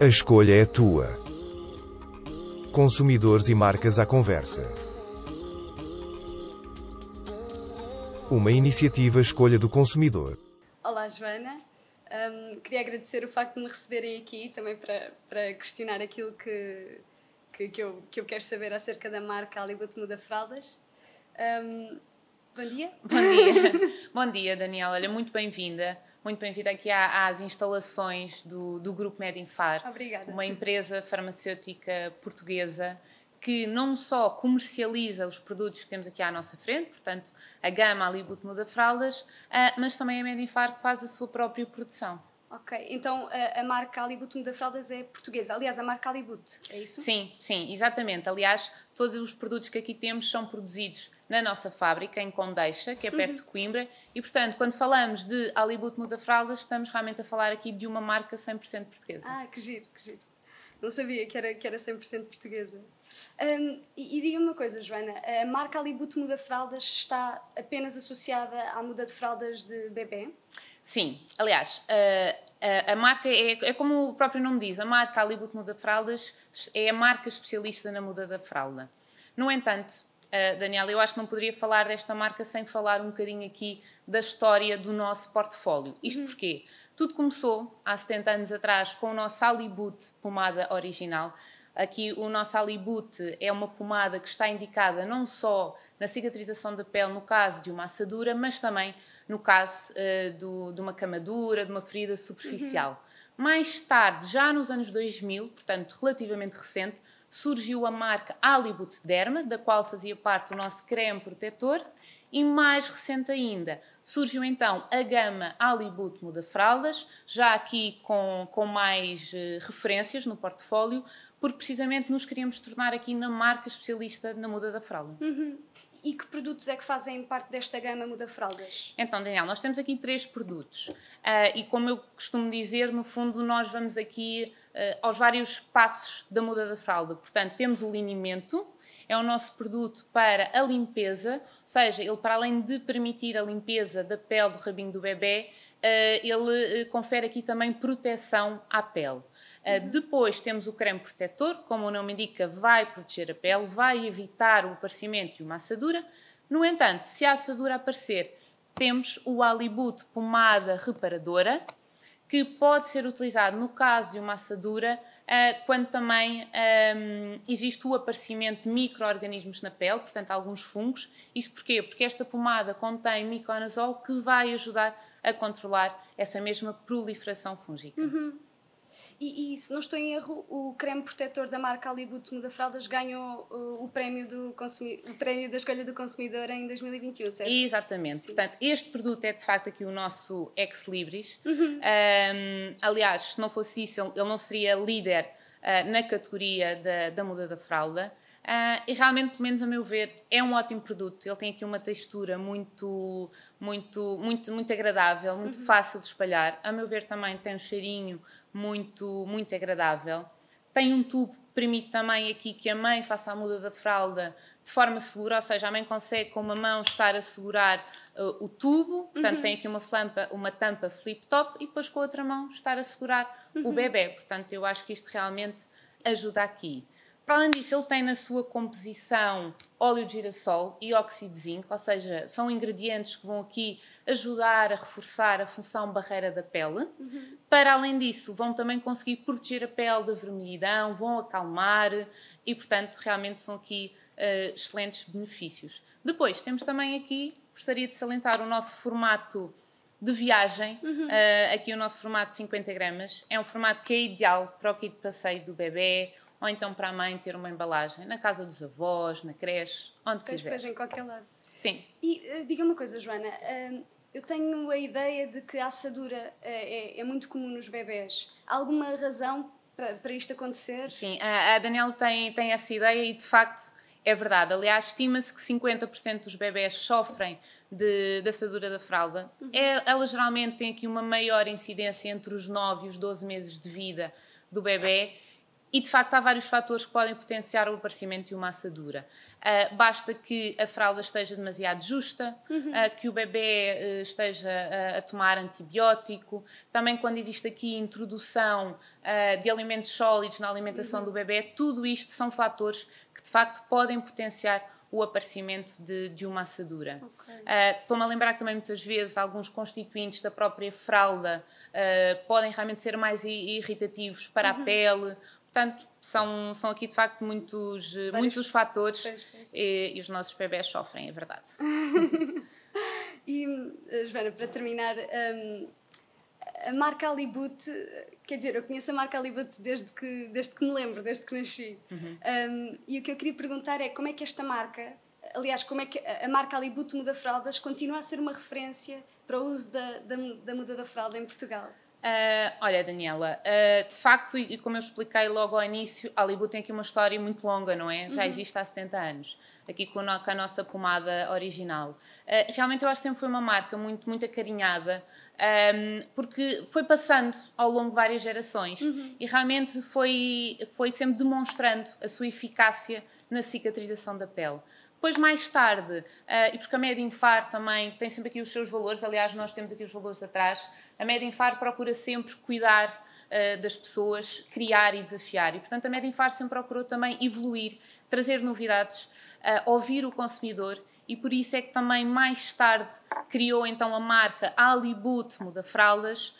A escolha é tua. Consumidores e marcas à conversa. Uma iniciativa Escolha do Consumidor. Olá, Joana. Um, queria agradecer o facto de me receberem aqui também para, para questionar aquilo que, que, que, eu, que eu quero saber acerca da marca Hollywood Muda Fraldas. Um, bom dia. Bom dia. bom dia, Daniela. Olha, muito bem-vinda. Muito bem-vinda aqui às instalações do, do Grupo Medinfar. Obrigada. Uma empresa farmacêutica portuguesa que não só comercializa os produtos que temos aqui à nossa frente, portanto, a gama Alibut Muda Fraldas, ah, mas também a Medinfar que faz a sua própria produção. Ok, então a, a marca Alibut Muda Fraldas é portuguesa. Aliás, a marca Alibut, é isso? Sim, sim, exatamente. Aliás, todos os produtos que aqui temos são produzidos na nossa fábrica, em Condeixa, que é perto uhum. de Coimbra, e portanto, quando falamos de Alibut Muda Fraldas, estamos realmente a falar aqui de uma marca 100% portuguesa. Ah, que giro, que giro. Não sabia que era, que era 100% portuguesa. Um, e, e diga-me uma coisa, Joana, a marca Alibut Muda Fraldas está apenas associada à muda de fraldas de bebê? Sim, aliás, a, a, a marca é, é, como o próprio nome diz, a marca Alibut Muda Fraldas é a marca especialista na muda da fralda. No entanto, uh, Daniela, eu acho que não poderia falar desta marca sem falar um bocadinho aqui da história do nosso portfólio. Isto uhum. porque tudo começou há 70 anos atrás com o nosso Alibut pomada original. Aqui o nosso Alibut é uma pomada que está indicada não só na cicatrização da pele no caso de uma assadura, mas também no caso uh, do, de uma camadura, de uma ferida superficial. Uhum. Mais tarde, já nos anos 2000, portanto relativamente recente, surgiu a marca Alibut Derma, da qual fazia parte o nosso creme protetor, e mais recente ainda, surgiu então a gama Alibut Muda Fraldas, já aqui com, com mais uh, referências no portfólio, porque precisamente nos queríamos tornar aqui na marca especialista na muda da fralda. Uhum. E que produtos é que fazem parte desta gama Muda Fraldas? Então, Daniel, nós temos aqui três produtos. Uh, e como eu costumo dizer, no fundo, nós vamos aqui aos vários passos da muda da fralda. Portanto, temos o linimento, é o nosso produto para a limpeza, ou seja, ele para além de permitir a limpeza da pele do rabinho do bebê, uh, ele confere aqui também proteção à pele. Uhum. Depois temos o creme protetor, como o nome indica, vai proteger a pele, vai evitar o aparecimento de uma assadura. No entanto, se a assadura aparecer, temos o Alibut pomada reparadora, que pode ser utilizado no caso de uma assadura, uh, quando também existe o aparecimento de micro-organismos na pele, portanto, alguns fungos. Isto porquê? Porque esta pomada contém miconazol que vai ajudar a controlar essa mesma proliferação fúngica. Uhum. E, e, se não estou em erro, o creme protetor da marca Alibut Muda Fraldas ganhou uh, o, prémio do o prémio da escolha do consumidor em 2021, certo? Exatamente. Sim. Portanto, este produto é de facto aqui o nosso ex libris. Uhum. Um, aliás, se não fosse isso, ele não seria líder uh, na categoria da, da muda da fralda. Uh, e realmente, pelo menos a meu ver, é um ótimo produto. Ele tem aqui uma textura muito, muito, muito, muito agradável, muito uhum. fácil de espalhar. A meu ver, também tem um cheirinho muito, muito agradável. Tem um tubo que permite também aqui que a mãe faça a muda da fralda de forma segura, ou seja, a mãe consegue com uma mão estar a segurar uh, o tubo, portanto uhum. tem aqui uma, flampa, uma tampa flip-top e depois com a outra mão estar a segurar uhum. o bebê. Portanto, eu acho que isto realmente ajuda aqui. Para além disso, ele tem na sua composição óleo de girassol e óxido de zinco, ou seja, são ingredientes que vão aqui ajudar a reforçar a função barreira da pele. Uhum. Para além disso, vão também conseguir proteger a pele da vermelhidão, vão acalmar e, portanto, realmente são aqui uh, excelentes benefícios. Depois, temos também aqui, gostaria de salientar o nosso formato de viagem, uhum. uh, aqui o nosso formato de 50 gramas. É um formato que é ideal para o kit de passeio do bebê ou então para a mãe ter uma embalagem na casa dos avós, na creche, onde pois, quiser. Pois, em qualquer lado. Sim. E uh, diga uma coisa, Joana, uh, eu tenho a ideia de que a assadura uh, é, é, muito comum nos bebés. Há alguma razão para, para isto acontecer? Sim, a, a Daniela tem, tem essa ideia e de facto é verdade. Aliás, estima-se que 50% dos bebés sofrem de, de assadura da fralda. Uhum. É, ela geralmente tem aqui uma maior incidência entre os 9 e os 12 meses de vida do bebê e de facto há vários fatores que podem potenciar o aparecimento de uma assadura. Uh, basta que a fralda esteja demasiado justa, uhum. uh, que o bebê uh, esteja a tomar antibiótico, também quando existe aqui introdução de alimentos sólidos na alimentação uhum. do bebê, tudo isto são fatores que de facto podem potenciar o aparecimento de, de uma assadura. Okay. Uh, Estou-me a lembrar que também muitas vezes alguns constituintes da própria fralda uh, podem realmente ser mais irritativos para uhum. a pele. Portanto, são, são aqui de facto muitos, Vários... muitos os fatores pois, pois. E, e, os nossos bebés sofrem, é verdade. e, eh, Joana, para terminar, um, a marca Alibut, quer dizer, eu conheço a marca Alibut desde que, desde que me lembro, desde que nasci. Uhum. Um, e o que eu queria perguntar é como é que esta marca, aliás, como é que a marca Alibut Muda Fraldas continua a ser uma referência para o uso da, da, da muda da fralda em Portugal? Uh, olha, Daniela, uh, de facto, e como eu expliquei logo ao início, a Alibu tem aqui uma história muito longa, não é? Já uhum. existe há 70 anos, aqui com a, com a nossa pomada original. Uh, realmente eu acho que sempre foi uma marca muito, muito acarinhada, um, porque foi passando ao longo de várias gerações uhum. e realmente foi, foi sempre demonstrando a sua eficácia na cicatrização da pele. Depois, mais tarde, uh, e porque a Medinfar também tem sempre aqui os seus valores, aliás, nós temos aqui os valores atrás, a Medinfar procura sempre cuidar uh, das pessoas, criar e desafiar. E, portanto, a Medinfar sempre procurou também evoluir, trazer novidades, uh, ouvir o consumidor e por isso é que também mais tarde criou então a marca Alibut Muda Fraldas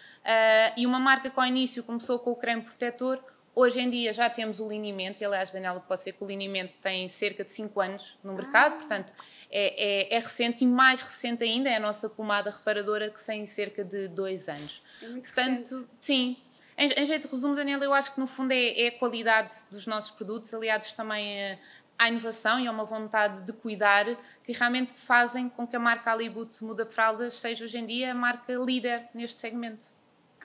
e uma marca que ao início começou com o creme protetor, Hoje em dia já temos o linimento, e aliás, Daniela, pode ser que o linimento tem cerca de 5 anos no mercado, ah. portanto é, é, é, recente e mais recente ainda é a nossa pomada reparadora que tem cerca de 2 anos. É muito portanto, recente. sim. Em, em, jeito de resumo, Daniela, eu acho que no fundo é, é a qualidade dos nossos produtos, aliados também a, à inovação e a uma vontade de cuidar que realmente fazem com que a marca Alibut Muda Fraldas seja hoje em dia a marca líder neste segmento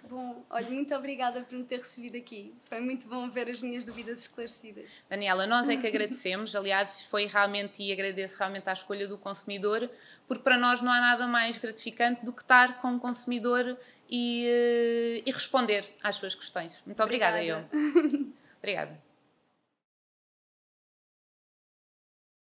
bom. Olha, muito obrigada por me ter recebido aqui. Foi muito bom ver as minhas dúvidas esclarecidas. Daniela, nós é que agradecemos. Aliás, foi realmente, e agradeço realmente à escolha do consumidor, porque para nós não há nada mais gratificante do que estar com o consumidor e, eh, e responder às suas questões. Muito obrigada, obrigada. eu. Obrigada.